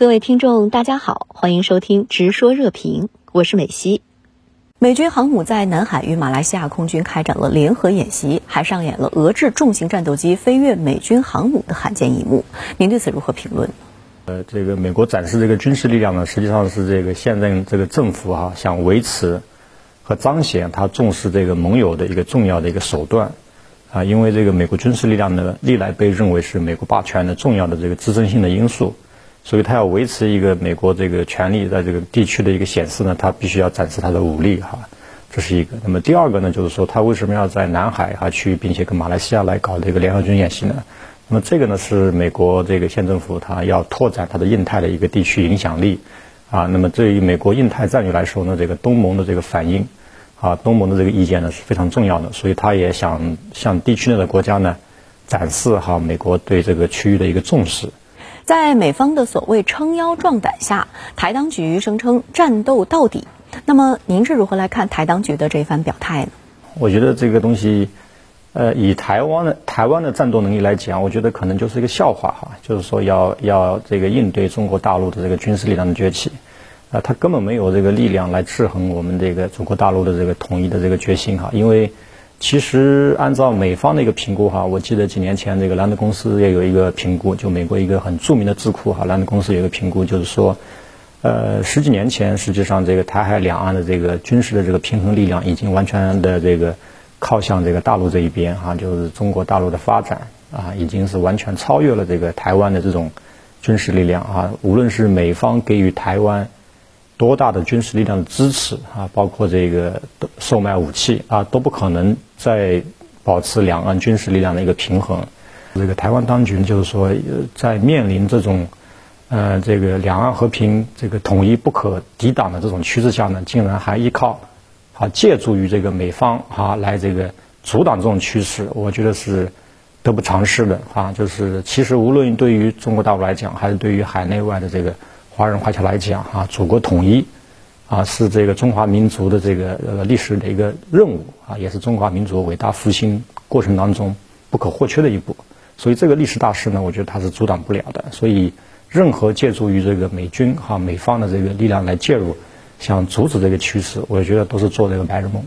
各位听众，大家好，欢迎收听《直说热评》，我是美西。美军航母在南海与马来西亚空军开展了联合演习，还上演了俄制重型战斗机飞越美军航母的罕见一幕。您对此如何评论？呃，这个美国展示这个军事力量呢，实际上是这个现任这个政府哈想维持和彰显他重视这个盟友的一个重要的一个手段啊，因为这个美国军事力量呢，历来被认为是美国霸权的重要的这个支撑性的因素。所以，他要维持一个美国这个权力在这个地区的一个显示呢，他必须要展示他的武力哈，这是一个。那么第二个呢，就是说他为什么要在南海哈去，并且跟马来西亚来搞这个联合军演习呢？那么这个呢，是美国这个县政府他要拓展他的印太的一个地区影响力啊。那么对于美国印太战略来说呢，这个东盟的这个反应啊，东盟的这个意见呢是非常重要的。所以他也想向地区内的国家呢展示哈美国对这个区域的一个重视。在美方的所谓撑腰壮胆下，台当局声称战斗到底。那么，您是如何来看台当局的这番表态呢？我觉得这个东西，呃，以台湾的台湾的战斗能力来讲，我觉得可能就是一个笑话哈。就是说，要要这个应对中国大陆的这个军事力量的崛起，啊，他根本没有这个力量来制衡我们这个中国大陆的这个统一的这个决心哈，因为。其实按照美方的一个评估哈，我记得几年前这个兰德公司也有一个评估，就美国一个很著名的智库哈，兰德公司有一个评估，就是说，呃，十几年前实际上这个台海两岸的这个军事的这个平衡力量已经完全的这个靠向这个大陆这一边哈，就是中国大陆的发展啊，已经是完全超越了这个台湾的这种军事力量啊，无论是美方给予台湾。多大的军事力量的支持啊，包括这个售卖武器啊，都不可能再保持两岸军事力量的一个平衡。这个台湾当局就是说，在面临这种呃这个两岸和平这个统一不可抵挡的这种趋势下呢，竟然还依靠啊借助于这个美方啊来这个阻挡这种趋势，我觉得是得不偿失的啊。就是其实无论对于中国大陆来讲，还是对于海内外的这个。华人华侨来讲啊，祖国统一啊是这个中华民族的这个呃历史的一个任务啊，也是中华民族伟大复兴过程当中不可或缺的一步。所以这个历史大势呢，我觉得它是阻挡不了的。所以任何借助于这个美军哈美方的这个力量来介入，想阻止这个趋势，我觉得都是做这个白日梦。